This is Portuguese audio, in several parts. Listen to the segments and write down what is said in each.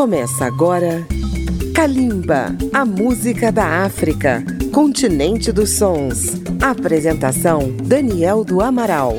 Começa agora Kalimba, a música da África, continente dos sons. Apresentação Daniel do Amaral.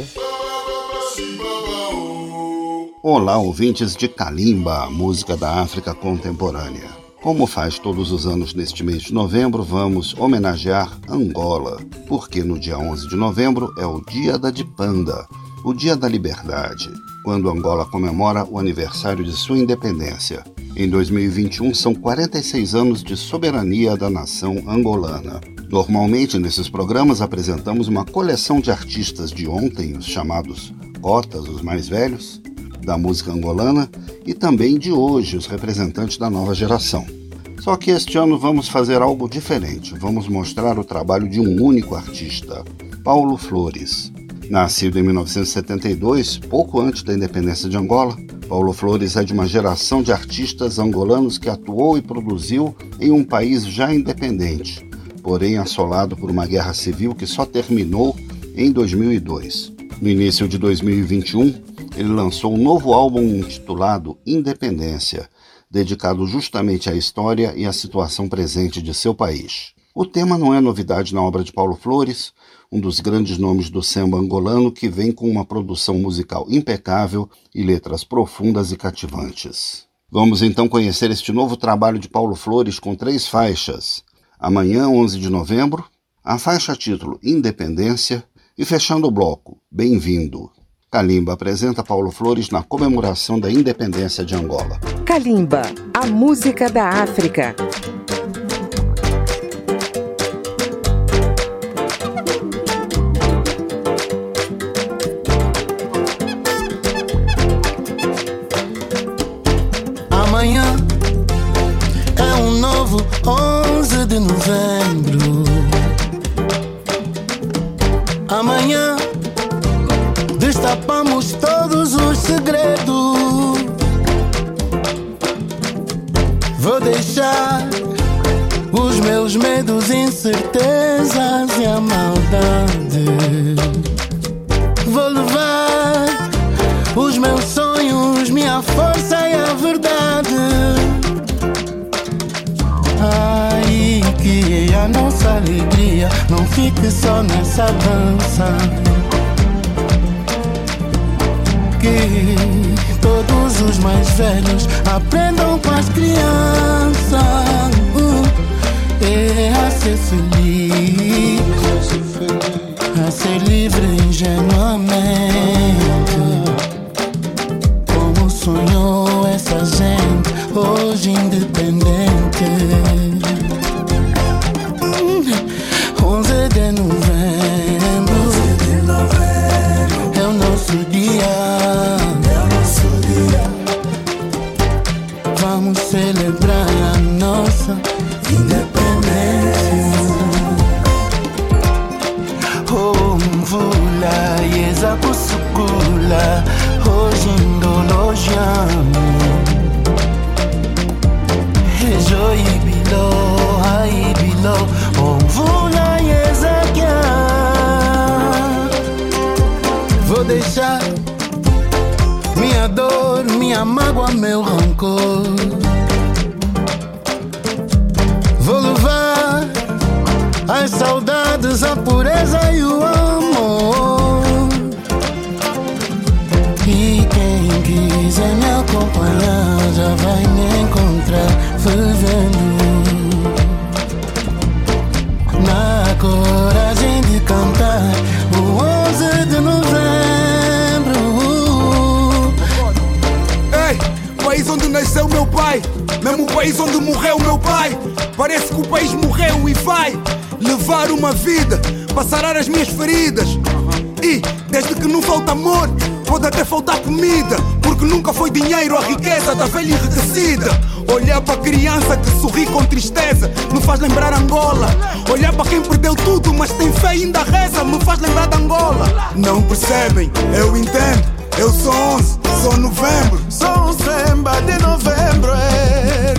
Olá, ouvintes de Kalimba, música da África contemporânea. Como faz todos os anos neste mês de novembro, vamos homenagear Angola, porque no dia 11 de novembro é o Dia da Dipanda, o Dia da Liberdade, quando Angola comemora o aniversário de sua independência. Em 2021, são 46 anos de soberania da nação angolana. Normalmente, nesses programas, apresentamos uma coleção de artistas de ontem, os chamados cotas, os mais velhos, da música angolana, e também de hoje, os representantes da nova geração. Só que este ano vamos fazer algo diferente. Vamos mostrar o trabalho de um único artista, Paulo Flores. Nascido em 1972, pouco antes da independência de Angola, Paulo Flores é de uma geração de artistas angolanos que atuou e produziu em um país já independente, porém assolado por uma guerra civil que só terminou em 2002. No início de 2021, ele lançou um novo álbum intitulado Independência, dedicado justamente à história e à situação presente de seu país. O tema não é novidade na obra de Paulo Flores, um dos grandes nomes do samba angolano que vem com uma produção musical impecável e letras profundas e cativantes. Vamos então conhecer este novo trabalho de Paulo Flores com três faixas. Amanhã, 11 de novembro, a faixa título Independência e fechando o bloco, Bem-vindo. Kalimba apresenta Paulo Flores na comemoração da independência de Angola. Kalimba, a música da África. deixar minha dor, minha mágoa, meu rancor. Vou levar as saudades, a pureza e o amor. E quem quiser me acompanhar já vai me encontrar vivendo. País onde morreu meu pai. Parece que o país morreu e vai levar uma vida para sarar as minhas feridas. E desde que não falta amor, pode até faltar comida. Porque nunca foi dinheiro a riqueza da velha enriquecida. Olhar para criança que sorri com tristeza me faz lembrar Angola. Olhar para quem perdeu tudo, mas tem fé e ainda reza, me faz lembrar de Angola. Não percebem, eu entendo. Eu sou 11, sou novembro. Sou um samba de novembro. É.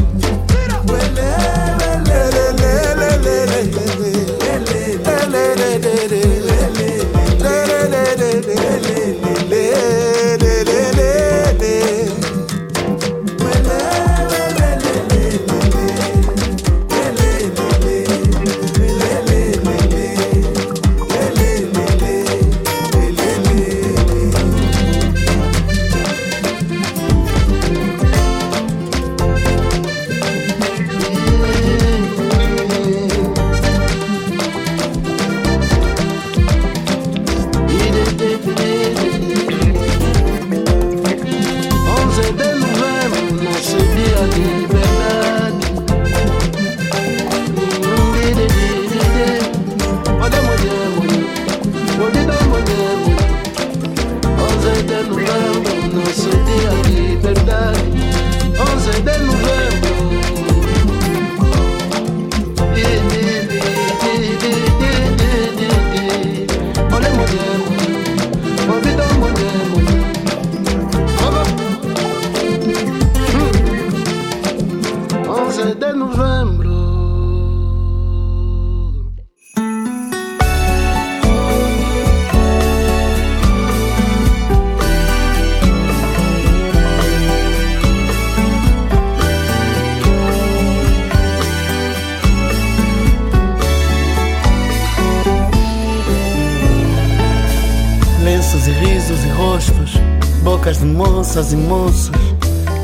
moças e moços,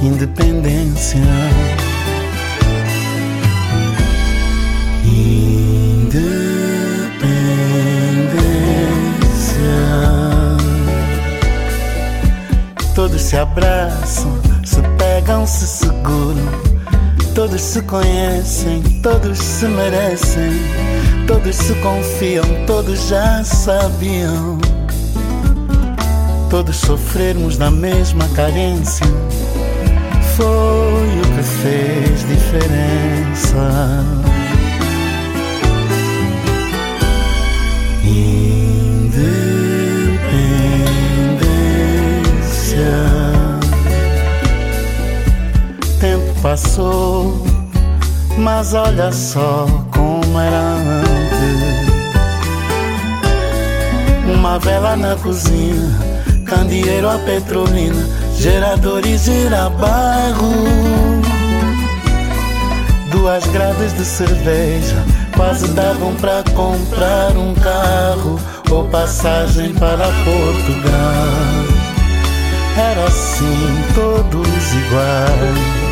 independência. Todos se abraçam, se pegam, se seguram. Todos se conhecem, todos se merecem. Todos se confiam, todos já sabiam. Todos sofrermos da mesma carência. Foi o que fez diferença. passou, mas olha só como era antes. Uma vela na cozinha, candeeiro a petrolina, geradores girabarro. Duas grades de cerveja quase davam pra comprar um carro ou passagem para Portugal. Era assim, todos iguais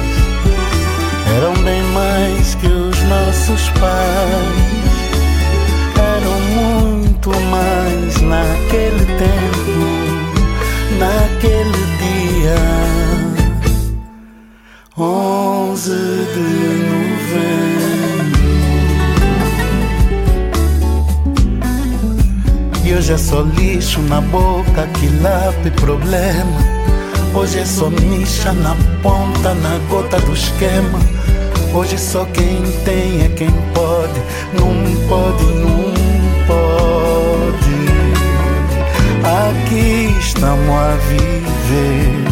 eram bem mais que os nossos pais. Eram muito mais naquele tempo, naquele dia. 11 de novembro. E hoje é só lixo na boca, que e problema. Hoje é só micha na ponta, na gota do esquema. Hoje só quem tem é quem pode, não pode, não pode. Aqui estamos a viver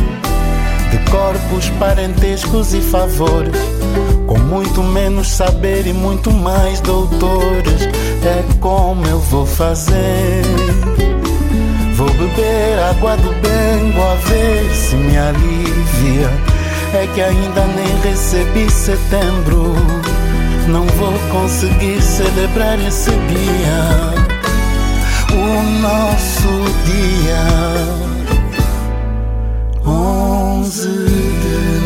de corpos, parentescos e favores, com muito menos saber e muito mais doutores. É como eu vou fazer. Vou beber água do bem, vou ver se me alivia é que ainda nem recebi setembro. Não vou conseguir celebrar esse dia, o nosso dia. 11 de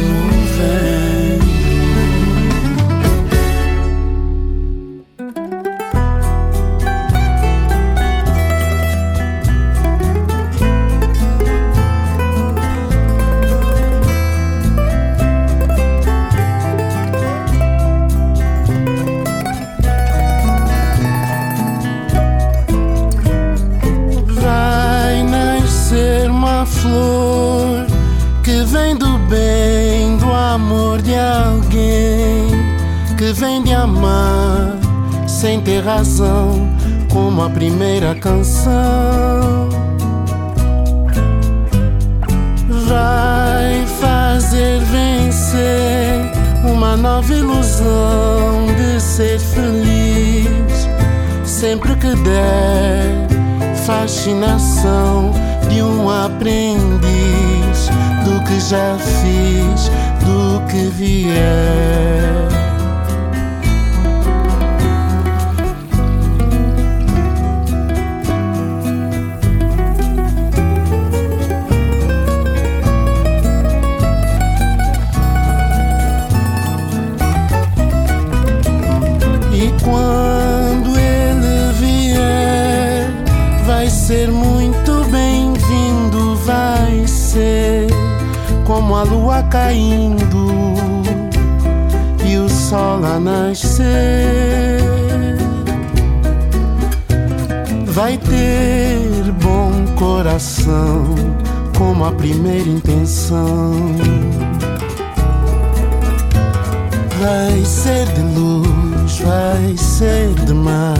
como a primeira canção. Vai fazer vencer uma nova ilusão de ser feliz sempre que der. Fascinação de um aprendiz do que já fiz, do que vier. Caindo e o sol a nascer. Vai ter bom coração, como a primeira intenção. Vai ser de luz, vai ser de mar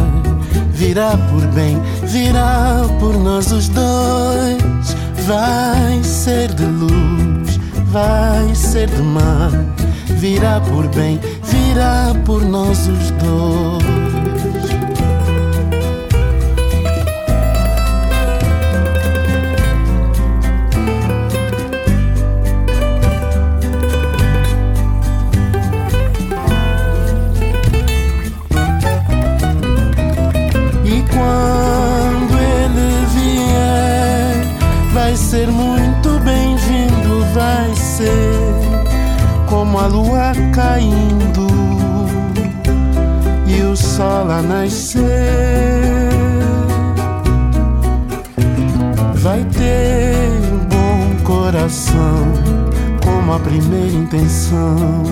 virá por bem, virá por nós os dois. Vai ser de luz, vai ser de mar, virá por bem, virá por nós os dois. Caindo e o sol a nascer. Vai ter bom coração, como a primeira intenção.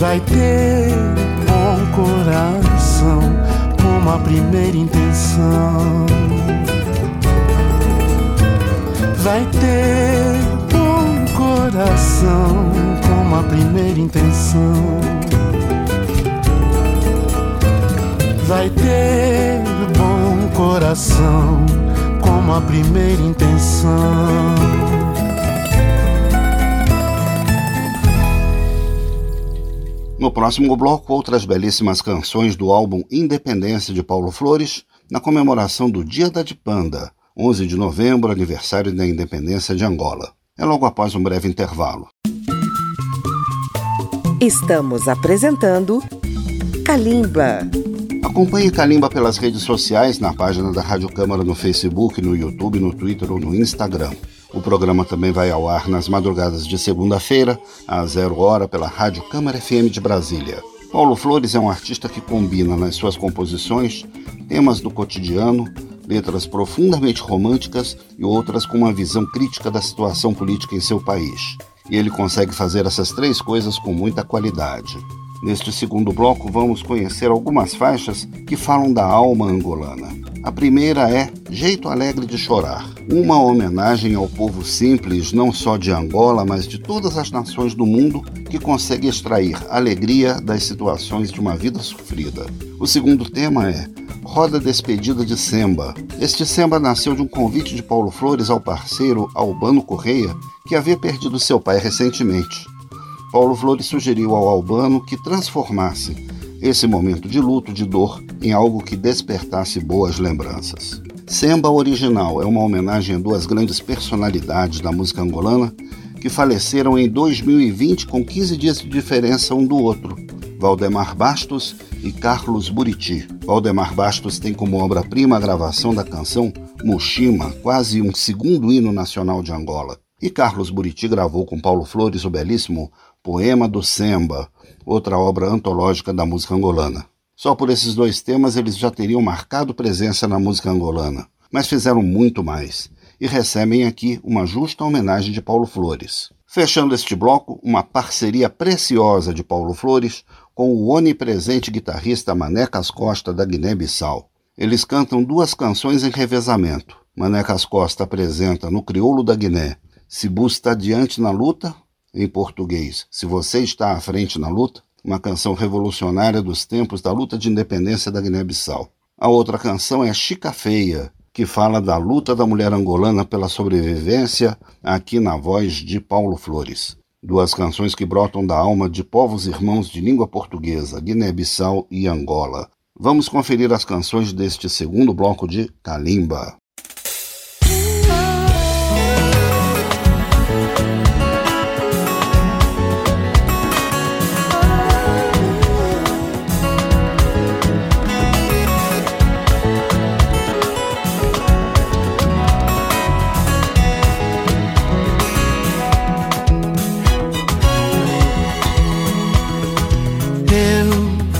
Vai ter bom coração, como a primeira intenção. Vai ter coração, como a primeira intenção. Vai ter bom coração, como a primeira intenção. No próximo bloco, outras belíssimas canções do álbum Independência de Paulo Flores, na comemoração do Dia da Dipanda, 11 de novembro, aniversário da independência de Angola. É logo após um breve intervalo. Estamos apresentando Kalimba. Acompanhe Kalimba pelas redes sociais, na página da Rádio Câmara no Facebook, no YouTube, no Twitter ou no Instagram. O programa também vai ao ar nas madrugadas de segunda-feira, às zero hora, pela Rádio Câmara FM de Brasília. Paulo Flores é um artista que combina nas suas composições temas do cotidiano, letras profundamente românticas e outras com uma visão crítica da situação política em seu país. E ele consegue fazer essas três coisas com muita qualidade. Neste segundo bloco, vamos conhecer algumas faixas que falam da alma angolana. A primeira é Jeito Alegre de Chorar, uma homenagem ao povo simples, não só de Angola, mas de todas as nações do mundo que consegue extrair alegria das situações de uma vida sofrida. O segundo tema é Roda Despedida de Semba. Este Semba nasceu de um convite de Paulo Flores ao parceiro Albano Correia, que havia perdido seu pai recentemente. Paulo Flores sugeriu ao Albano que transformasse esse momento de luto, de dor, em algo que despertasse boas lembranças. Semba Original é uma homenagem a duas grandes personalidades da música angolana que faleceram em 2020 com 15 dias de diferença um do outro, Valdemar Bastos e Carlos Buriti. Valdemar Bastos tem como obra-prima a gravação da canção Mushima, quase um segundo hino nacional de Angola. E Carlos Buriti gravou com Paulo Flores o belíssimo Poema do Semba, outra obra antológica da música angolana. Só por esses dois temas eles já teriam marcado presença na música angolana, mas fizeram muito mais e recebem aqui uma justa homenagem de Paulo Flores. Fechando este bloco, uma parceria preciosa de Paulo Flores com o onipresente guitarrista Manecas Costa da Guiné-Bissau. Eles cantam duas canções em revezamento. Manecas Costa apresenta no crioulo da Guiné Se Busta Adiante na Luta em português, Se Você Está à Frente na Luta, uma canção revolucionária dos tempos da luta de independência da Guiné-Bissau. A outra canção é Chica Feia, que fala da luta da mulher angolana pela sobrevivência, aqui na voz de Paulo Flores. Duas canções que brotam da alma de povos irmãos de língua portuguesa, Guiné-Bissau e Angola. Vamos conferir as canções deste segundo bloco de Kalimba.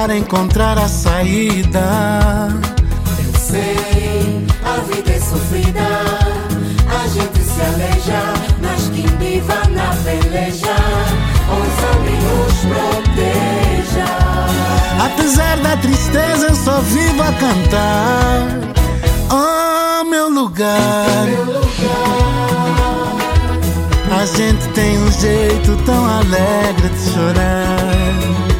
para encontrar a saída. Eu sei, a vida é sofrida, a gente se aleja, mas quem viva na peleja, ouça nos proteja. Apesar da tristeza, eu só vivo a cantar. Oh, meu lugar. Meu lugar. A gente tem um jeito tão alegre de chorar.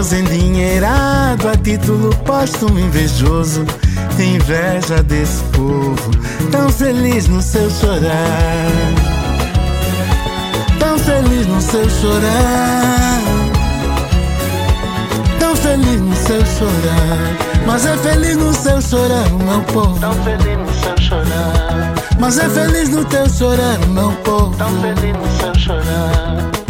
Os endinheirados a título póstumo invejoso tem inveja desse povo, tão feliz no seu chorar. Tão feliz no seu chorar. Tão feliz no seu chorar. Mas é feliz no seu chorar, meu povo. Tão feliz no seu chorar. Mas é feliz no teu chorar, meu povo. Tão feliz no seu chorar.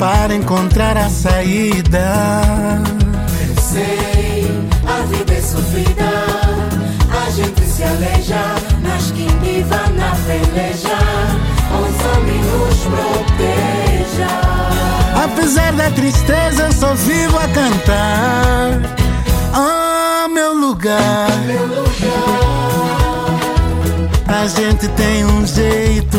para encontrar a saída. Sei, a vida é sofrida, a gente se aleja, mas quem viva na peleja, um homem nos proteja. Apesar da tristeza, eu só vivo a cantar. Oh, meu lugar. Meu lugar, A gente tem um jeito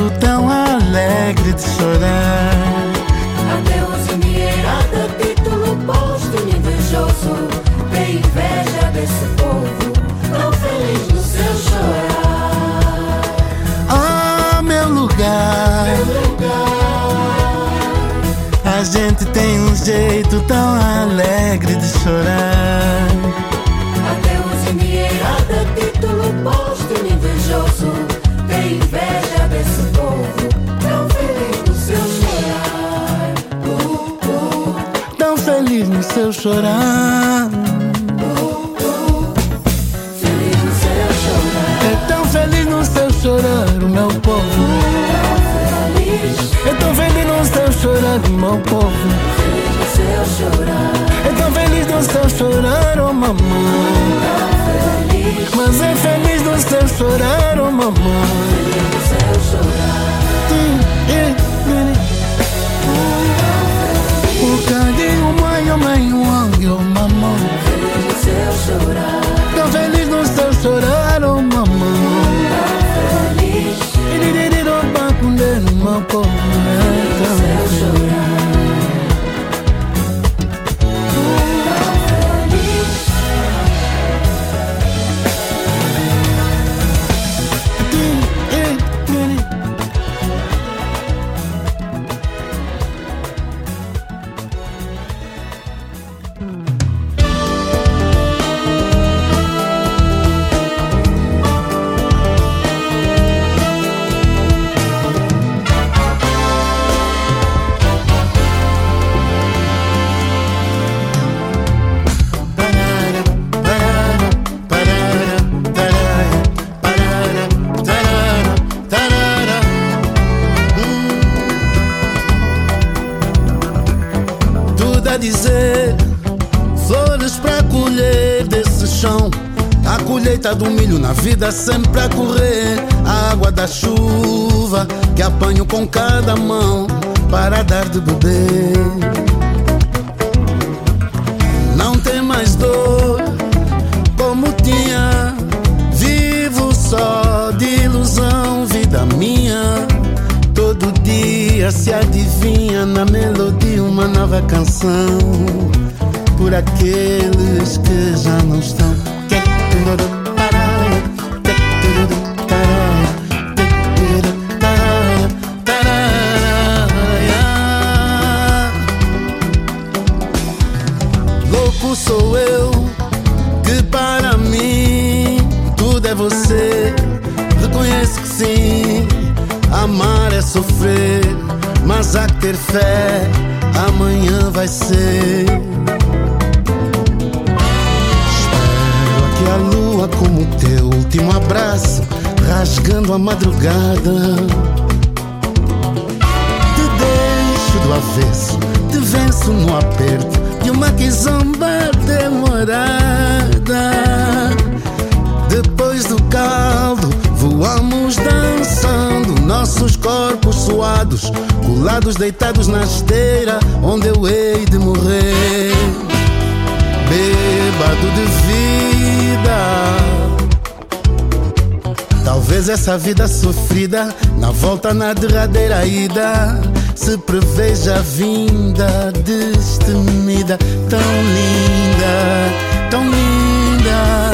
chorar. feliz. É tão feliz no seu chorar, o meu povo. É tão feliz no seu chorar, o meu povo. feliz. É tão feliz no seu chorar, oh mamãe. Mas é feliz no seu chorar, oh mamãe. Vida sempre a correr. A água da chuva que apanho com cada mão para dar de beber. Não tem mais dor como tinha. Vivo só de ilusão, vida minha. Todo dia se adivinha na melodia uma nova canção. Por aqueles que já não estão. Fé, amanhã vai ser. Espero aqui a lua como teu último abraço, rasgando a madrugada. Te deixo do avesso, te venço no aperto de uma quizomba demorada. Corpos suados, colados deitados na esteira, onde eu hei de morrer. Bêbado de vida. Talvez essa vida sofrida, na volta na derradeira ida, se preveja a vinda destemida, tão linda, tão linda,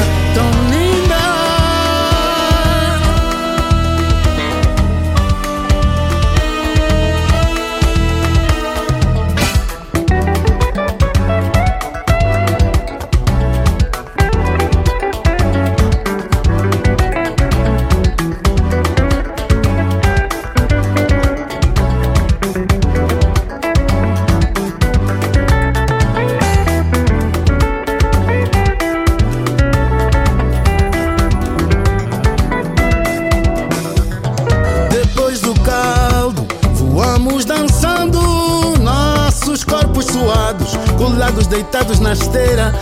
deitados na esteira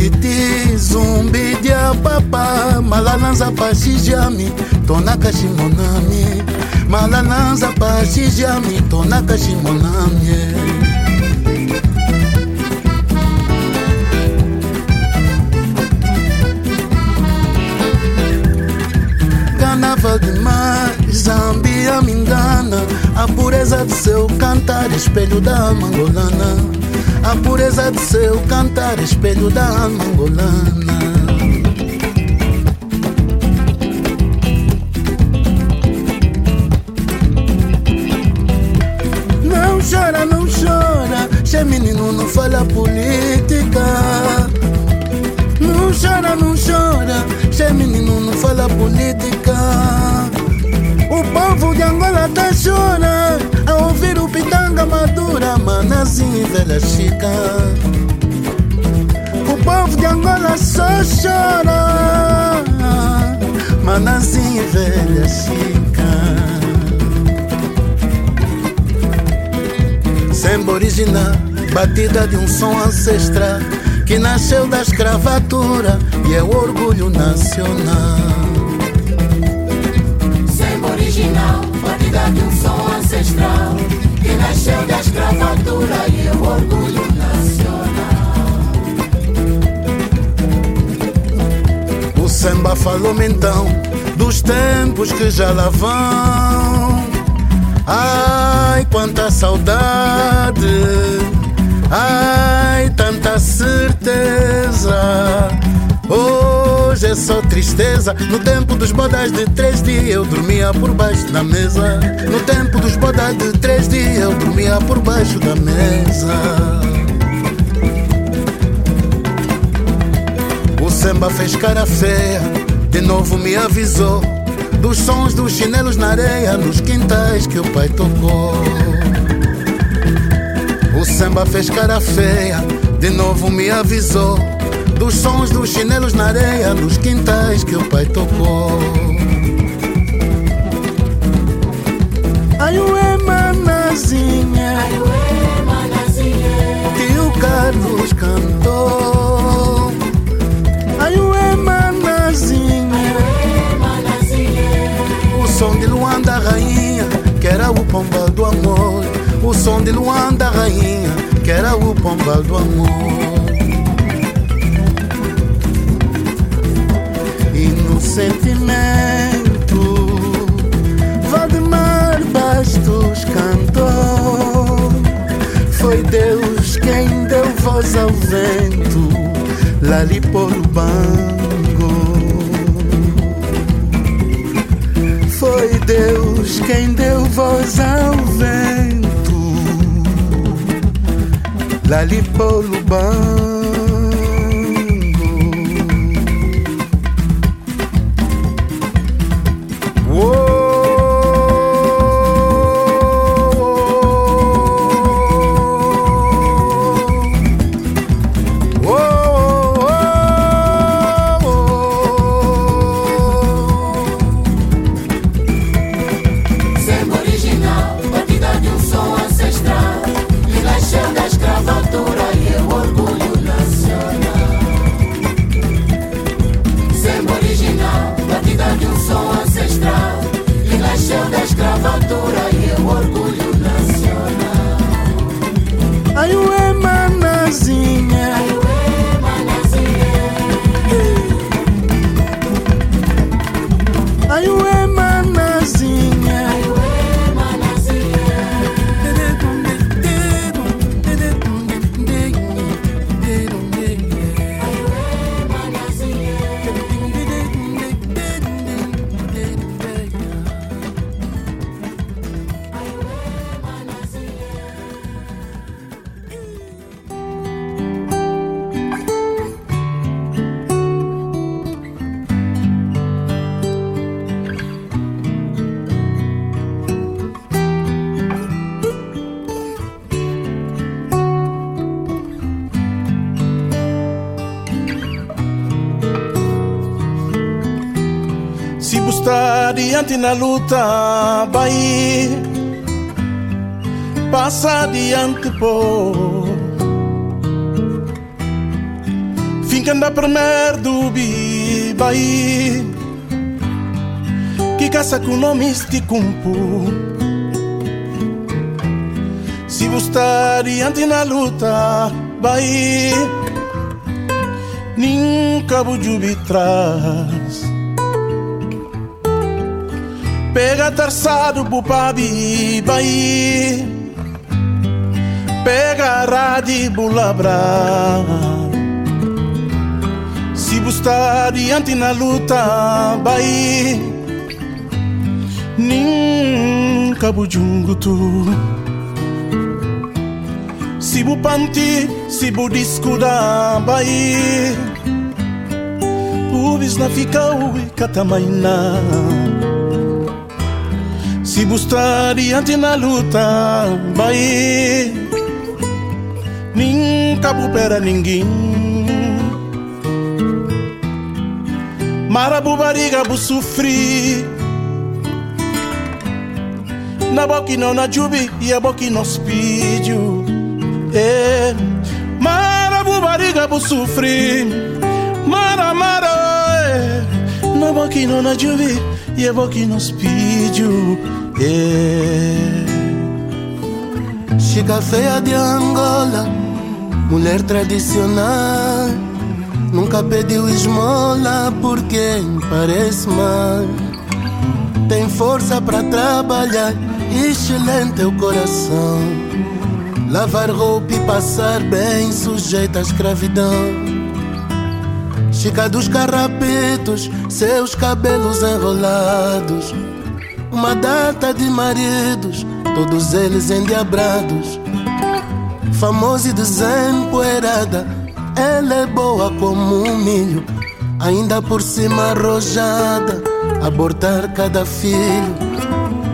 Buriti, zumbi dia papa. Malalanza pa shijami, tonaka shimonami Malalanza pa shijami, tonaka shimonami Carnaval demais, Zambia me engana A pureza do seu cantar, espelho da mangolana a pureza de seu cantar, espelho da angolana. Velha chica. O povo de Angola só chora. manazinha velha chica. Samba original, batida de um som ancestral que nasceu da escravatura e é o orgulho nacional. Samba original, batida de um som ancestral nasceu da escravatura e o orgulho nacional. O samba falou-me então dos tempos que já lá vão. Ai, quanta saudade! Ai, tanta certeza. Hoje é só tristeza. No tempo dos bodas de três dias eu dormia por baixo da mesa. No tempo dos bodas de três dias eu dormia por baixo da mesa. O samba fez cara feia, de novo me avisou. Dos sons dos chinelos na areia, nos quintais que o pai tocou. O samba fez cara feia, de novo me avisou. Dos sons dos chinelos na areia, nos quintais que o pai tocou. Ai, ué, manazinha, que o Carlos cantou. Ai, ué, manazinha, o som de Luanda, rainha, que era o pomba do amor. O som de Luanda, rainha, que era o pomba do amor. Sentimento, Valdemar Bastos cantou. Foi Deus quem deu voz ao vento, Lali Bango. Foi Deus quem deu voz ao vento. Lali Bango. Na vai passa adiante, pô. Finca anda primeiro do bi, vai que caça com nome este cumpo. Se buscar adiante na luta, vai nunca bujubi traz. Pro pabi, vai Pega rádio bulabra Se buscar adiante na luta, vai Nunca bujungo tu. Se bu panti, se bu discuda, vai Pubis na fica ui catamaina se buscar adiante na luta, vai. Nunca bupera ninguém. Marabu bariga bu Na boki não na jubi E a boki no spídio é. Marabu bariga bu sufri Mara mara é. Na boki não na jubi E a boki no spídio é. Chica feia de Angola Mulher tradicional Nunca pediu esmola por quem parece mal. Tem força para trabalhar, excelente é o coração. Lavar roupa e passar bem, sujeita à escravidão. Chica dos carrapetos, seus cabelos enrolados. Uma data de maridos, todos eles endiabrados. Famosa e desempoeirada ela é boa como um milho, ainda por cima arrojada, abortar cada filho.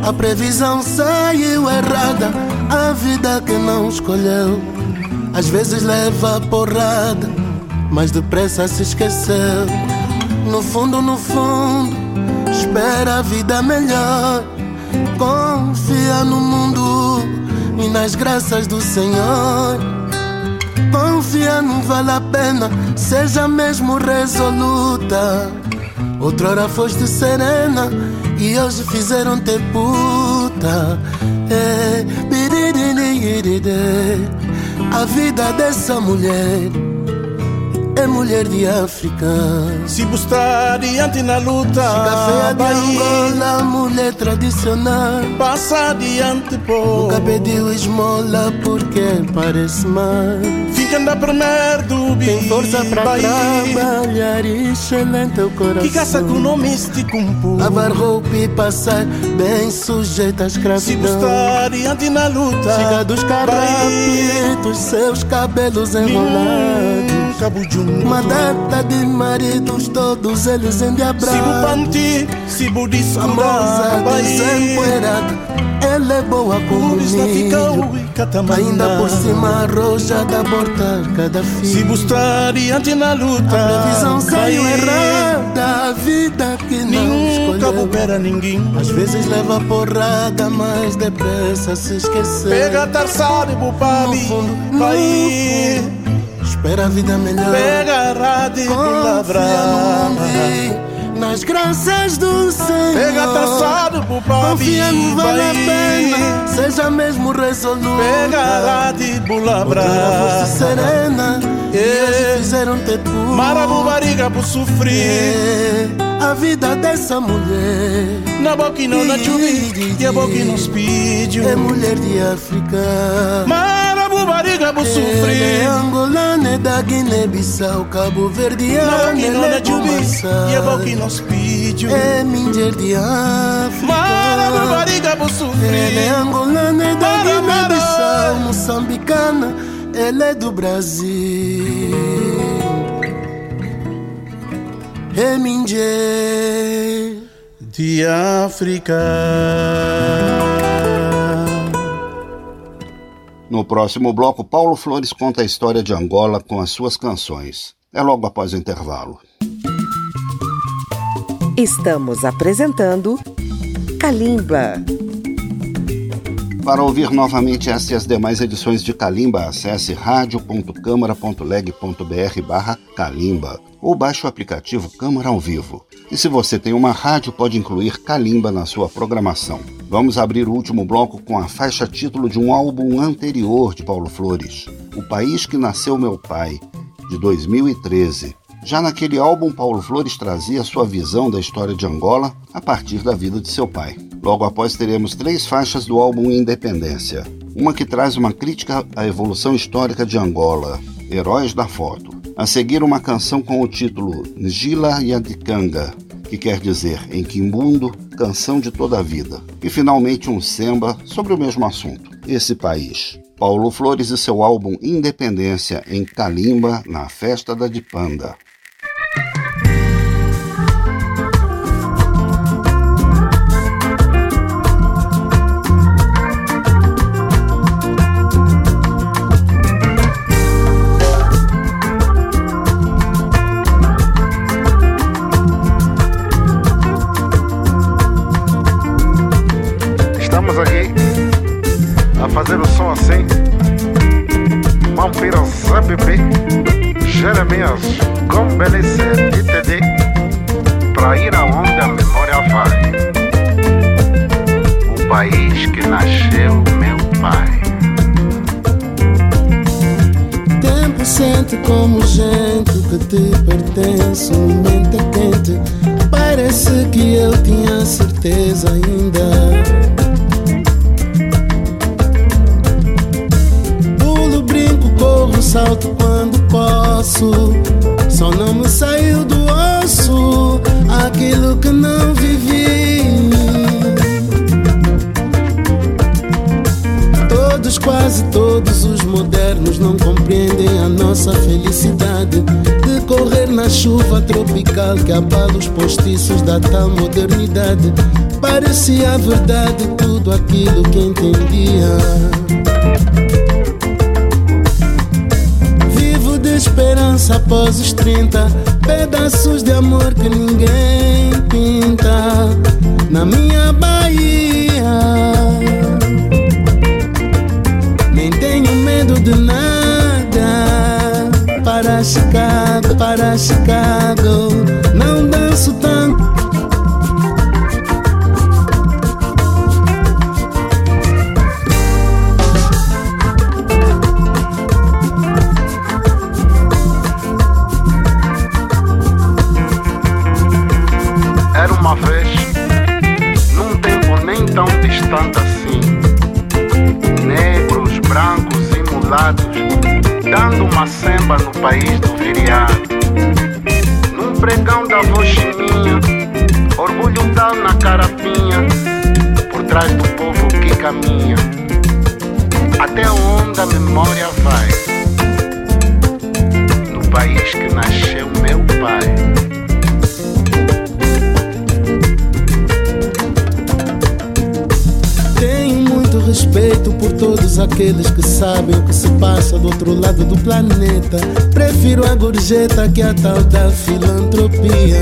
A previsão saiu errada, a vida que não escolheu. Às vezes leva porrada, mas depressa se esqueceu. No fundo, no fundo, espera a vida melhor. Confia no mundo e nas graças do Senhor. Confia, não vale a pena, seja mesmo resoluta. Outrora foste serena e hoje fizeram te puta. É, a vida dessa mulher é mulher de África. Se buscar adiante na luta, Café de Angola, mulher tradicional. Passa adiante, pô. Nunca pediu esmola porque parece mal. Fica na primeira do Tem força pra trabalhar, excelente o coração. Que caça com nome místico um pouco. Lavar roupa e passar bem sujeita à escravidão. Se buscar adiante na luta, Chega dos carrapitos, seus cabelos enrolados. Cabo de um Uma data de maridos, todos eles endiabrados. Sigo panti, sigo Famosa, desempoeirada, ela é boa como milho. Ainda por cima arrojada, abortar cada filho. Se buscar adiante na luta, a previsão saiu errada, a vida que não escolheu. ninguém. Às vezes leva porrada, mas depressa se esqueceu. Pega e bupabi, No fundo, no vai. Espera a vida melhor. Pega a rádio e Confia palavra. no nas graças do Senhor. Pega tarçado, bupabi, Confia, não vale a pena. Seja mesmo resoluta. Pega a rádio e foste serena e É. hoje fizeram te puta. Marabu bariga por sofrer. É a vida dessa mulher Na boca e não na chuvi, e a boca e não spídio. é mulher de África. Marabu bariga por Ela é angolana, é da Guiné-Bissau, Cabo Na Verdeana, é Marçal. e a boca e não spídio. É mulher de África. Marabu bariga por Ela é angolana, é da. Guiné-Bissau, moçambicana, ela é do Brasil. É Minje. De África. No próximo bloco, Paulo Flores conta a história de Angola com as suas canções. É logo após o intervalo. Estamos apresentando Kalimba. Para ouvir novamente esta e as demais edições de Calimba, acesse radio.câmara.leg.br barra Calimba ou baixe o aplicativo Câmara ao Vivo. E se você tem uma rádio, pode incluir Calimba na sua programação. Vamos abrir o último bloco com a faixa título de um álbum anterior de Paulo Flores, O País que Nasceu Meu Pai, de 2013. Já naquele álbum, Paulo Flores trazia sua visão da história de Angola a partir da vida de seu pai. Logo após teremos três faixas do álbum Independência. Uma que traz uma crítica à evolução histórica de Angola, Heróis da Foto. A seguir, uma canção com o título Ngila Yadikanga, que quer dizer em Quimbundo, Canção de Toda a Vida. E finalmente um samba sobre o mesmo assunto, esse país. Paulo Flores e seu álbum Independência em Calimba, na Festa da Dipanda. Aquilo que Gorjeta que a tal da filantropia.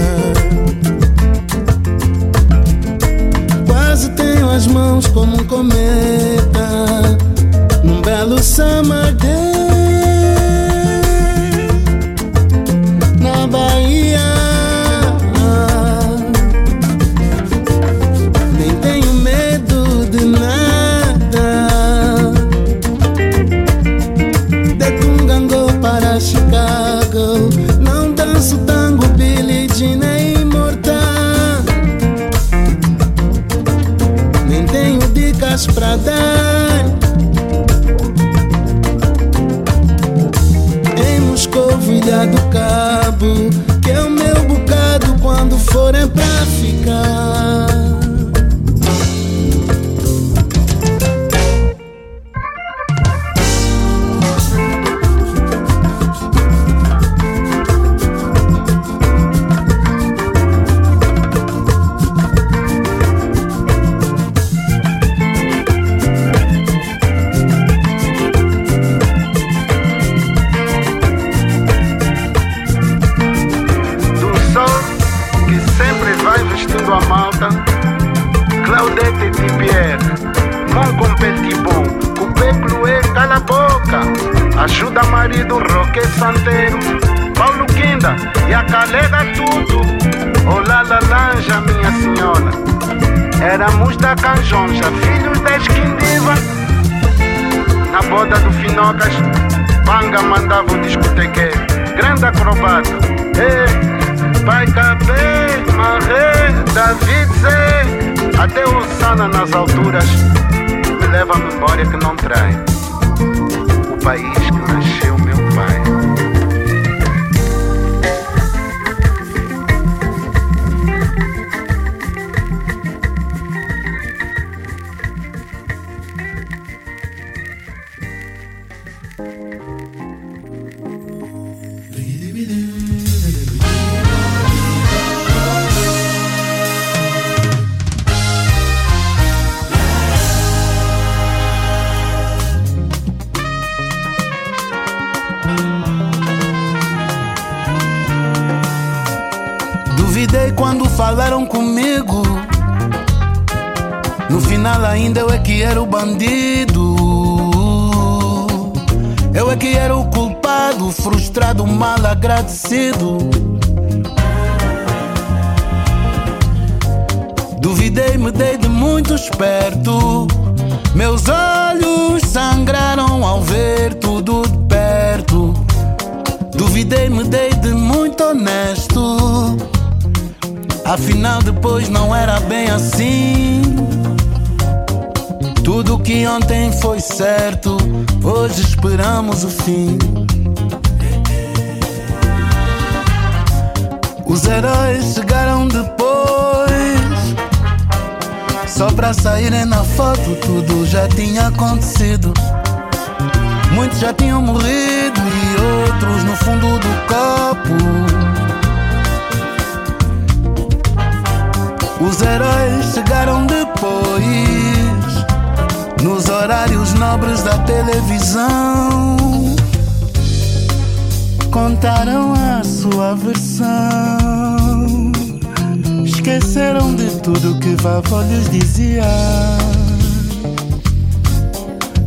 O culpado, frustrado, mal agradecido. Duvidei, me dei de muito esperto. Meus olhos sangraram ao ver tudo de perto. Duvidei, me dei de muito honesto. Afinal, depois não era bem assim. Tudo que ontem foi certo, hoje esperamos o fim. Os heróis chegaram depois. Só pra saírem na foto, tudo já tinha acontecido. Muitos já tinham morrido e outros no fundo do copo. Os heróis chegaram depois, nos horários nobres da televisão. Contaram a sua versão. Esqueceram de tudo que vavó lhes dizia.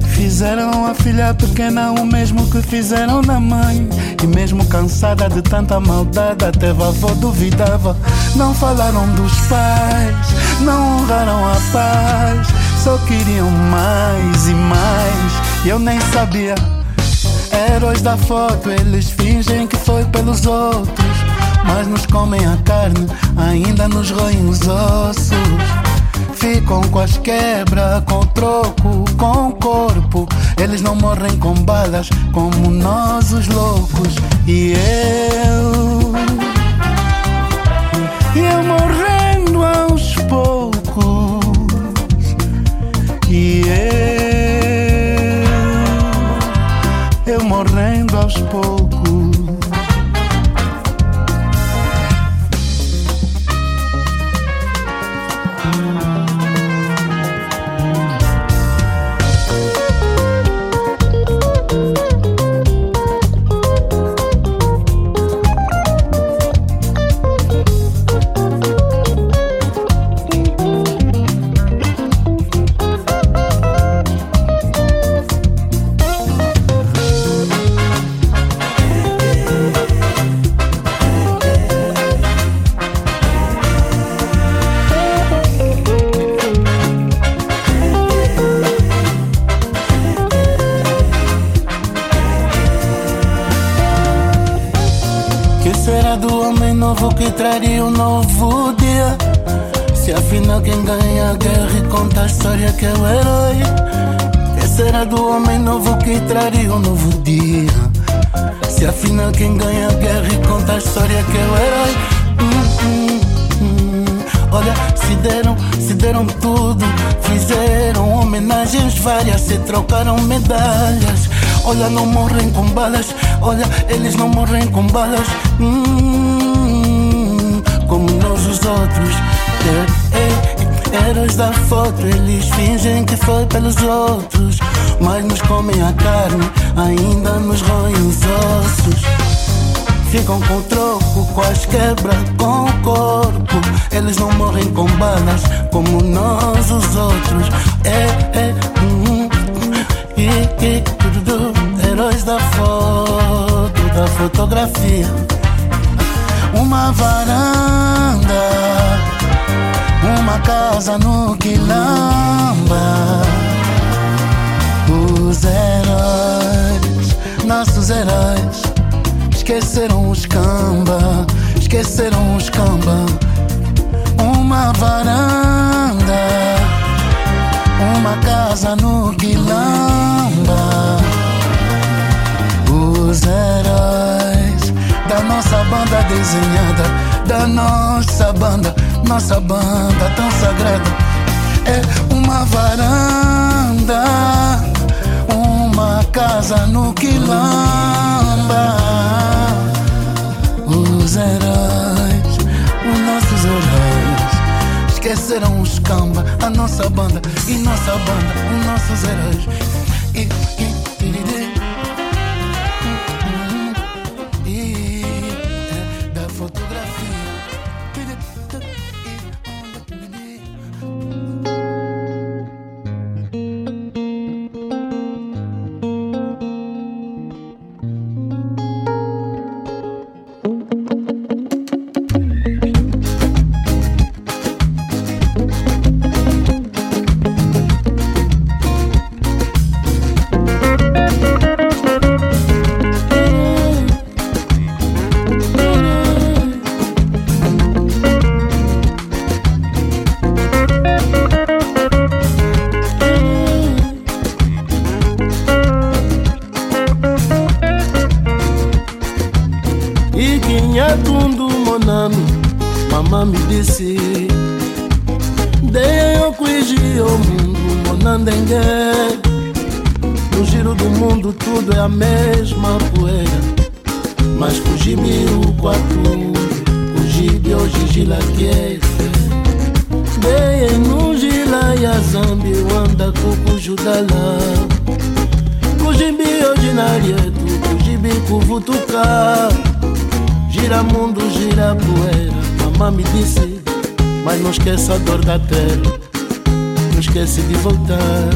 Fizeram a filha pequena o mesmo que fizeram na mãe. E mesmo cansada de tanta maldade, até vovó duvidava. Não falaram dos pais, não honraram a paz. Só queriam mais e mais. E eu nem sabia. Heróis da foto, eles fingem que foi pelos outros mas nos comem a carne, ainda nos roem os ossos. Ficam com as quebras, com troco, com o corpo. Eles não morrem com balas, como nós os loucos. E eu. Nós os outros. É, é, hum, e, e, tudo, heróis da foto, da fotografia. Uma varanda, uma casa no quilamba. Os heróis, nossos heróis Esqueceram os camba, esqueceram os camba. Uma varanda, uma casa no quilamba. Os heróis da nossa banda desenhada, da nossa banda, nossa banda tão sagrada. É uma varanda, uma casa no quilamba. Os heróis, esqueceram os camba, a nossa banda e nossa banda, os nossos heróis. Me disse Dei eu cuigi o mundo monandengue No giro do mundo tudo é a mesma poeira. Mas cuji-me o quatro Cuji-me hoje gilaqueira Dei no gila e a zambi Wanda cucujudala Kujimbi hoje na arieto Kujibi kuvutuka Gira mundo, gira poeira Mamãe me disse Mas não esqueça a dor da terra Não esquece de voltar.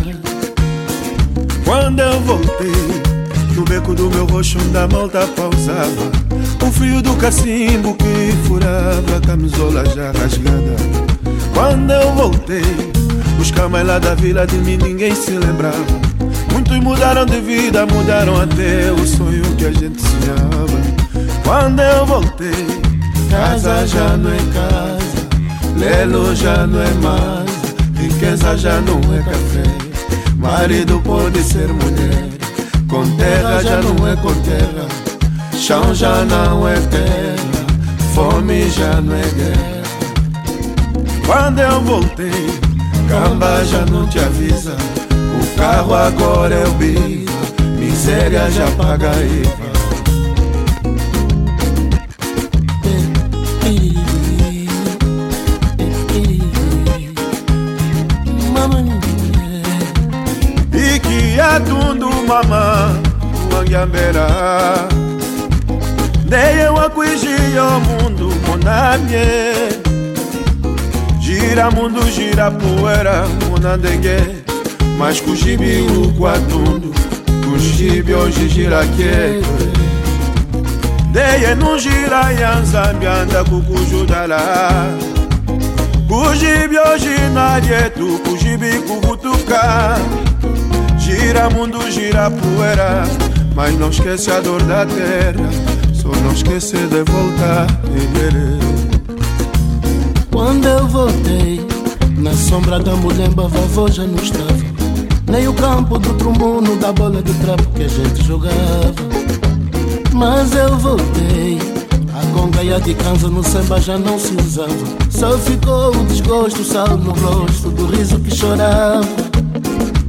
Quando eu voltei No beco do meu rosto da malta pausava O frio do cacimbo que furava A camisola já rasgada. Quando eu voltei Os camais lá da vila de mim ninguém se lembrava. Muitos mudaram de vida, mudaram até o sonho que a gente sonhava. Quando eu voltei, casa já não é casa, lelo já não é mais, riqueza já não é café, marido pode ser mulher, com terra já não é com terra, chão já não é terra, fome já não é guerra. Quando eu voltei, camba já não te avisa, o carro agora é o bico, miséria já paga IVA. Wangyambera ndeye wakwishiyo mundu monamye gira mundu gira poeira monandenge mas kujibi ukwatundu kujibi kieto ndeye nunjira ya nzambi anda kukujudala kujibi hoje na lyetu kujibi kuvutuka Gira mundo, gira poeira Mas não esquece a dor da terra Só não esquece de voltar Quando eu voltei Na sombra da mulemba vovó já não estava. Nem o campo do trumbuno da bola de trapo que a gente jogava. Mas eu voltei A conga e a de canza no samba já não se usava. Só ficou o desgosto, sal no rosto Do riso que chorava.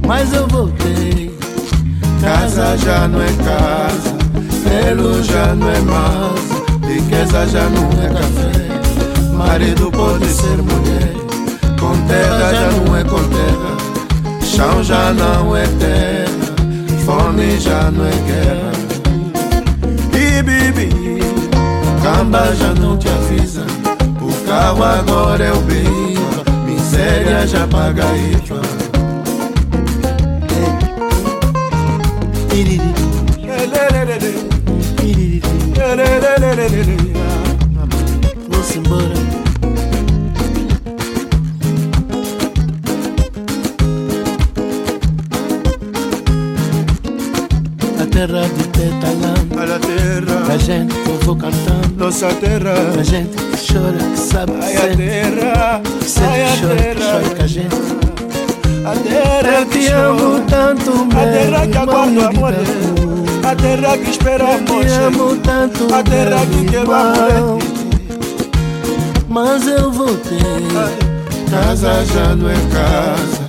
Mas eu voltei. Casa já não é casa, pelo já não é mais, riqueza já não é café. Marido pode ser mulher, com terra já não é com terra, chão já não é terra, fome já não é guerra. E bibi, camba já não te avisa, o carro agora é o bico, miséria já paga IVA. Terra de Tetalã, A la terra, gente que eu vou cantando, nossa terra, a gente que chora, que sabe, que ai a sente, terra, que sente, ai a que chora, que chora com a gente. A terra Eu que te amo tanto, a terra meu que de amor, Itaú. a terra que espera Eu te amo tanto, a terra que meu quer irmão. amor. Mas eu voltei. Casa já não é casa,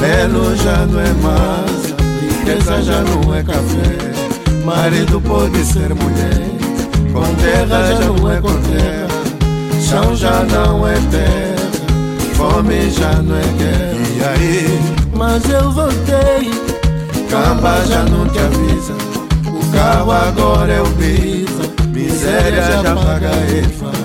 lelo já não é massa, riqueza já não é café. Marido pode ser mulher, com terra já não é com terra, chão já não é terra, fome já não é guerra. E aí, Mas eu voltei. camba já não te avisa, o carro agora é o bisa, miséria já paga EFA.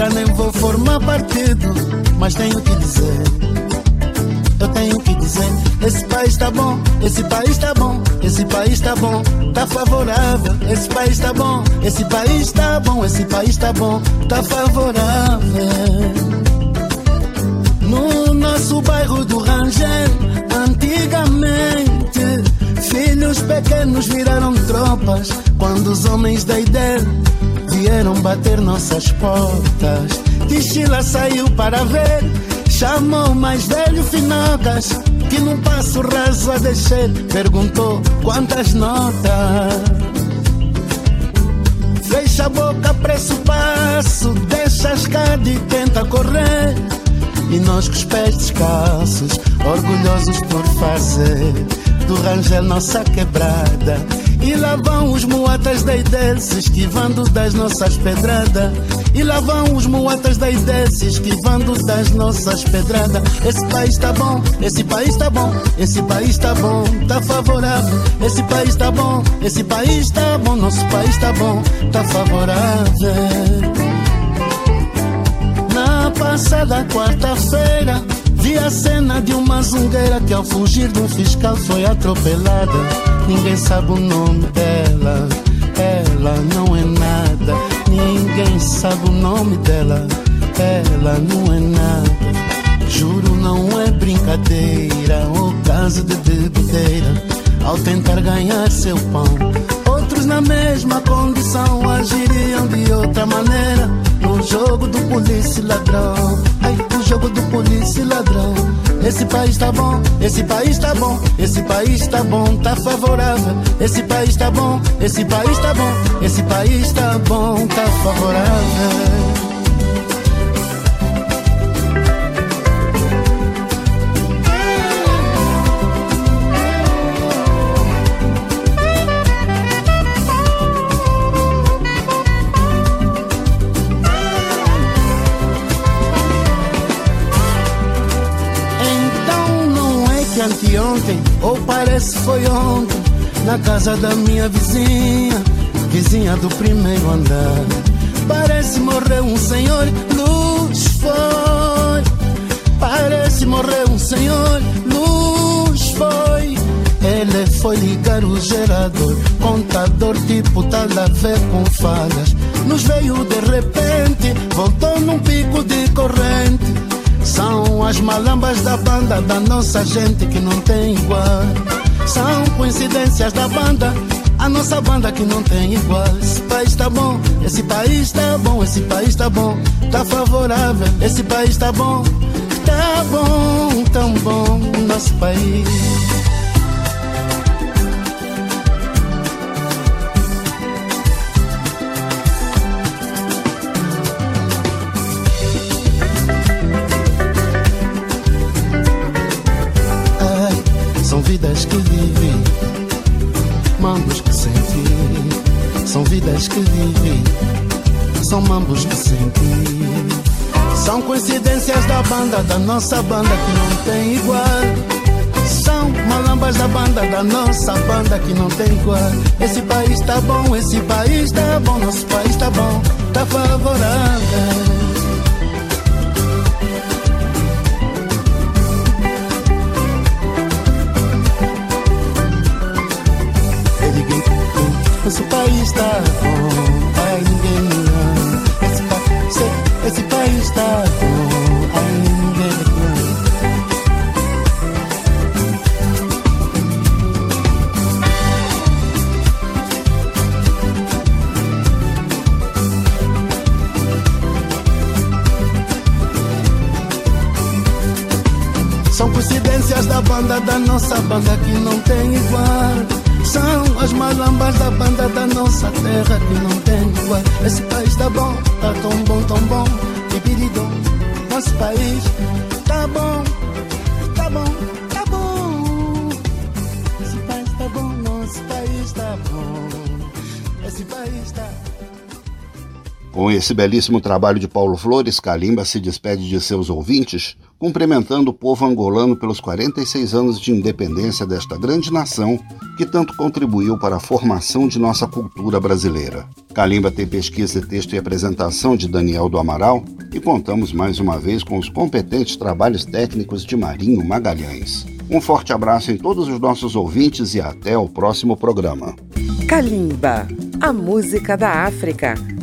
Política, nem vou formar partido. Mas tenho que dizer, eu tenho que dizer: esse país tá bom, esse país tá bom, esse país tá bom, tá favorável. Esse país tá bom, esse país tá bom, esse país tá bom, tá favorável. No nosso bairro do Rangel, antigamente, filhos pequenos viraram tropas quando os homens da ideia vieram bater nossas portas. Tichila saiu para ver, chamou mais velho Finocas, que num passo raso a descer, perguntou quantas notas. Fecha a boca, pressa o passo, deixa as e tenta correr. E nós com os pés descalços, orgulhosos por fazer do Rangel nossa quebrada. E lá vão os muatas da IDEL se esquivando das nossas pedradas. E lá vão os muatas da IDEL se esquivando das nossas pedradas. Esse país tá bom, esse país tá bom, esse país tá bom, tá favorável. Esse país tá bom, esse país tá bom, nosso país tá bom, tá favorável. Na passada quarta-feira, vi a cena de uma zungueira que ao fugir de um fiscal foi atropelada. Ninguém sabe o nome dela, ela não é nada. Ninguém sabe o nome dela, ela não é nada. Juro, não é brincadeira ou caso de bebedeira. Ao tentar ganhar seu pão, outros na mesma condição agiriam de outra maneira. No jogo do polícia ladrão, ai, o jogo do polícia ladrão. Esse país tá bom, esse país tá bom, esse país tá bom, tá favorável. Esse país tá bom, esse país tá bom, esse país tá bom, tá favorável. Anteontem, ou parece foi ontem, na casa da minha vizinha, vizinha do primeiro andar. Parece morreu um senhor, luz foi. Parece morreu um senhor, luz foi. Ele foi ligar o gerador, contador tipo tal a ver com falhas. Nos veio de repente, voltou num pico de corrente. São as malambas da banda da nossa gente que não tem igual. São coincidências da banda, a nossa banda que não tem igual. Esse país tá bom, esse país tá bom, esse país tá bom, tá favorável. Esse país tá bom, tá bom, tão bom, nosso país. Da banda, da nossa banda que não tem igual. São malambas da banda, da nossa banda que não tem igual. Esse país tá bom, esse país tá bom, nosso país tá bom, tá favorável. Esse país tá bom, ai ninguém me. Esse, pa esse, esse país tá banda, da nossa banda que não tem igual. São as malambas da banda da nossa terra que não tem igual. Esse país tá bom, tá tão bom, tão bom. Pipiridom, nosso país tá bom, tá bom. Com esse belíssimo trabalho de Paulo Flores, Kalimba se despede de seus ouvintes, cumprimentando o povo angolano pelos 46 anos de independência desta grande nação que tanto contribuiu para a formação de nossa cultura brasileira. Kalimba tem pesquisa, texto e apresentação de Daniel do Amaral e contamos mais uma vez com os competentes trabalhos técnicos de Marinho Magalhães. Um forte abraço em todos os nossos ouvintes e até o próximo programa. Kalimba, a música da África